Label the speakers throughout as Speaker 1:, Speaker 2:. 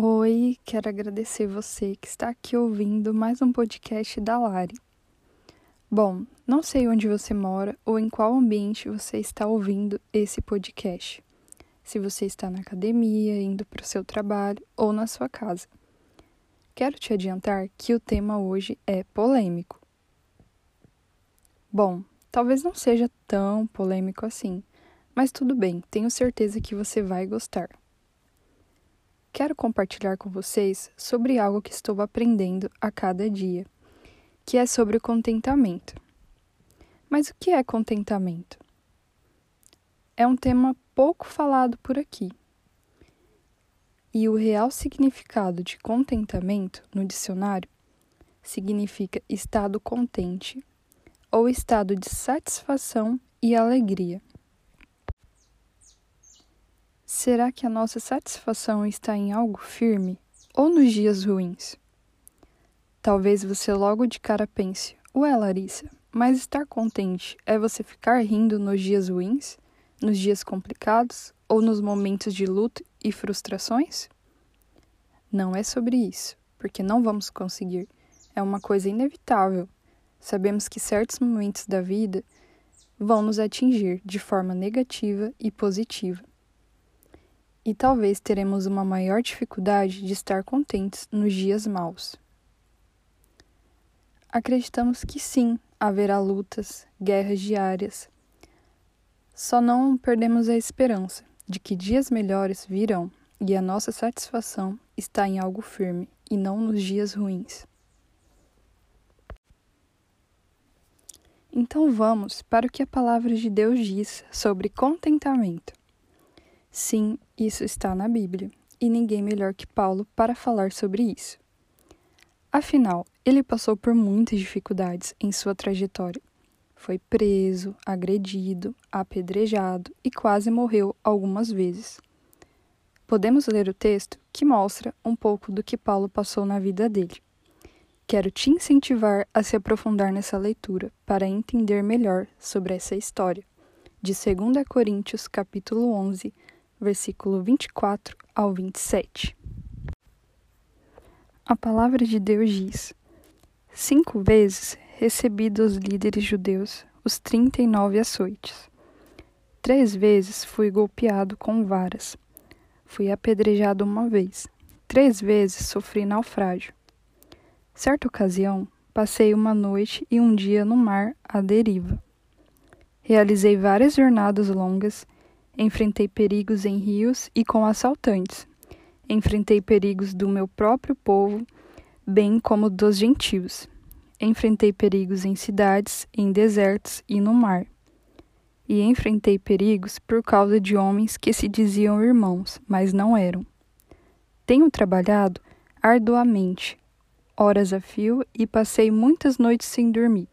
Speaker 1: Oi, quero agradecer você que está aqui ouvindo mais um podcast da Lari. Bom, não sei onde você mora ou em qual ambiente você está ouvindo esse podcast. Se você está na academia, indo para o seu trabalho ou na sua casa. Quero te adiantar que o tema hoje é polêmico. Bom, talvez não seja tão polêmico assim, mas tudo bem, tenho certeza que você vai gostar quero compartilhar com vocês sobre algo que estou aprendendo a cada dia, que é sobre o contentamento. Mas o que é contentamento? É um tema pouco falado por aqui. E o real significado de contentamento no dicionário significa estado contente ou estado de satisfação e alegria. Será que a nossa satisfação está em algo firme ou nos dias ruins? Talvez você logo de cara pense: Ué, Larissa, mas estar contente é você ficar rindo nos dias ruins, nos dias complicados ou nos momentos de luto e frustrações? Não é sobre isso, porque não vamos conseguir. É uma coisa inevitável. Sabemos que certos momentos da vida vão nos atingir de forma negativa e positiva e talvez teremos uma maior dificuldade de estar contentes nos dias maus. Acreditamos que sim, haverá lutas, guerras diárias. Só não perdemos a esperança de que dias melhores virão e a nossa satisfação está em algo firme e não nos dias ruins. Então vamos para o que a palavra de Deus diz sobre contentamento. Sim, isso está na Bíblia, e ninguém melhor que Paulo para falar sobre isso. Afinal, ele passou por muitas dificuldades em sua trajetória. Foi preso, agredido, apedrejado e quase morreu algumas vezes. Podemos ler o texto que mostra um pouco do que Paulo passou na vida dele. Quero te incentivar a se aprofundar nessa leitura para entender melhor sobre essa história. De 2 Coríntios, capítulo 11, versículo 24 ao 27. A palavra de Deus diz: Cinco vezes recebi dos líderes judeus os trinta e nove açoites. Três vezes fui golpeado com varas. Fui apedrejado uma vez. Três vezes sofri naufrágio. Certa ocasião, passei uma noite e um dia no mar à deriva. Realizei várias jornadas longas Enfrentei perigos em rios e com assaltantes. Enfrentei perigos do meu próprio povo, bem como dos gentios. Enfrentei perigos em cidades, em desertos e no mar. E enfrentei perigos por causa de homens que se diziam irmãos, mas não eram. Tenho trabalhado arduamente, horas a fio, e passei muitas noites sem dormir.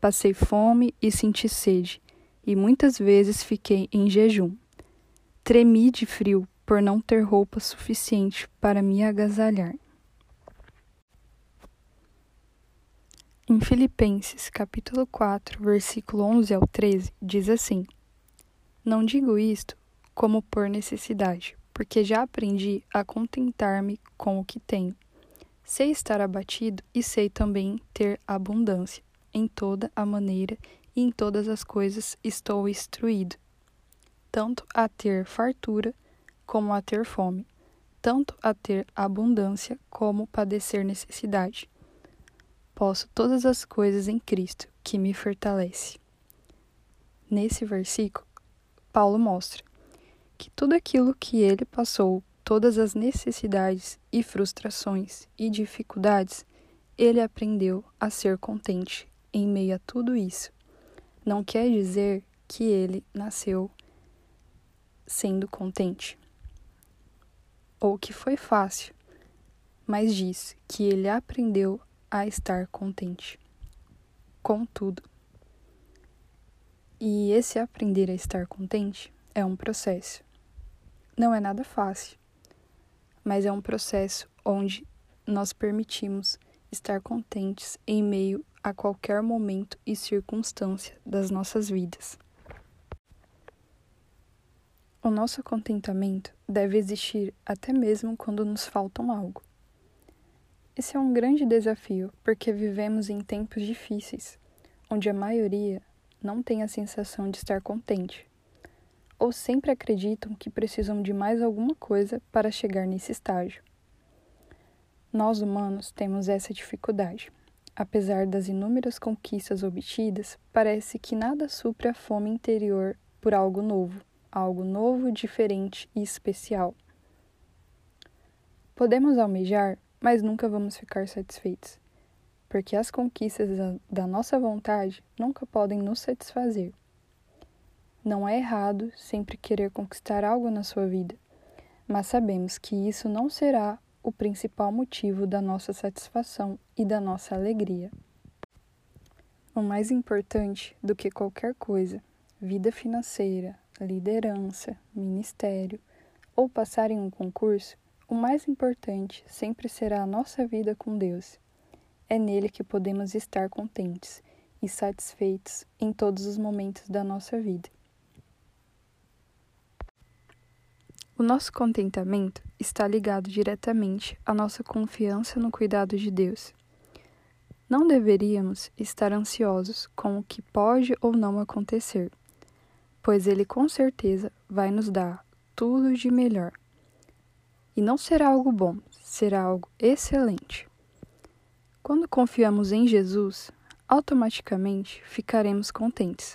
Speaker 1: Passei fome e senti sede e muitas vezes fiquei em jejum. Tremi de frio por não ter roupa suficiente para me agasalhar. Em Filipenses, capítulo 4, versículo 11 ao 13, diz assim: Não digo isto como por necessidade, porque já aprendi a contentar-me com o que tenho. Sei estar abatido e sei também ter abundância em toda a maneira e em todas as coisas estou instruído, tanto a ter fartura como a ter fome, tanto a ter abundância como padecer necessidade. Posso todas as coisas em Cristo, que me fortalece. Nesse versículo, Paulo mostra que tudo aquilo que ele passou, todas as necessidades e frustrações e dificuldades, ele aprendeu a ser contente em meio a tudo isso não quer dizer que ele nasceu sendo contente ou que foi fácil, mas diz que ele aprendeu a estar contente com tudo. E esse aprender a estar contente é um processo. Não é nada fácil, mas é um processo onde nós permitimos estar contentes em meio a qualquer momento e circunstância das nossas vidas. O nosso contentamento deve existir até mesmo quando nos faltam algo. Esse é um grande desafio porque vivemos em tempos difíceis, onde a maioria não tem a sensação de estar contente, ou sempre acreditam que precisam de mais alguma coisa para chegar nesse estágio. Nós humanos temos essa dificuldade. Apesar das inúmeras conquistas obtidas, parece que nada supre a fome interior por algo novo, algo novo, diferente e especial. Podemos almejar, mas nunca vamos ficar satisfeitos, porque as conquistas da nossa vontade nunca podem nos satisfazer. Não é errado sempre querer conquistar algo na sua vida, mas sabemos que isso não será o principal motivo da nossa satisfação e da nossa alegria. O mais importante do que qualquer coisa, vida financeira, liderança, ministério ou passar em um concurso, o mais importante sempre será a nossa vida com Deus. É nele que podemos estar contentes e satisfeitos em todos os momentos da nossa vida. O nosso contentamento está ligado diretamente à nossa confiança no cuidado de Deus. Não deveríamos estar ansiosos com o que pode ou não acontecer, pois Ele com certeza vai nos dar tudo de melhor. E não será algo bom, será algo excelente. Quando confiamos em Jesus, automaticamente ficaremos contentes,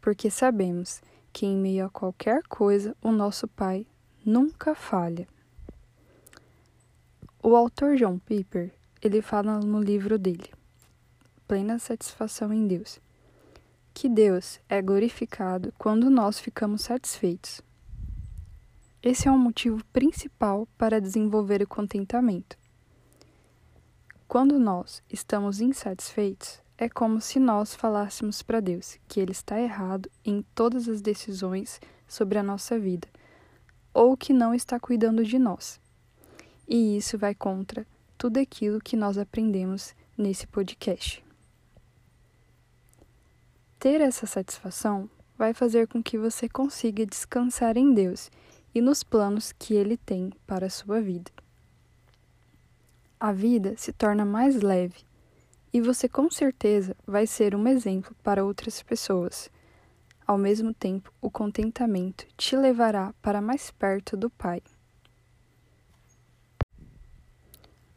Speaker 1: porque sabemos que em meio a qualquer coisa o nosso Pai nunca falha. O autor John Piper, ele fala no livro dele, Plena Satisfação em Deus, que Deus é glorificado quando nós ficamos satisfeitos. Esse é um motivo principal para desenvolver o contentamento. Quando nós estamos insatisfeitos, é como se nós falássemos para Deus que Ele está errado em todas as decisões sobre a nossa vida ou que não está cuidando de nós. E isso vai contra tudo aquilo que nós aprendemos nesse podcast. Ter essa satisfação vai fazer com que você consiga descansar em Deus e nos planos que Ele tem para a sua vida. A vida se torna mais leve e você com certeza vai ser um exemplo para outras pessoas ao mesmo tempo, o contentamento te levará para mais perto do Pai.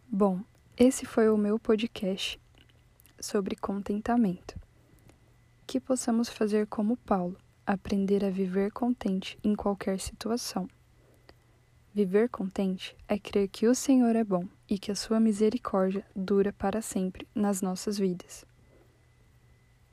Speaker 1: Bom, esse foi o meu podcast sobre contentamento. Que possamos fazer como Paulo, aprender a viver contente em qualquer situação. Viver contente é crer que o Senhor é bom e que a sua misericórdia dura para sempre nas nossas vidas.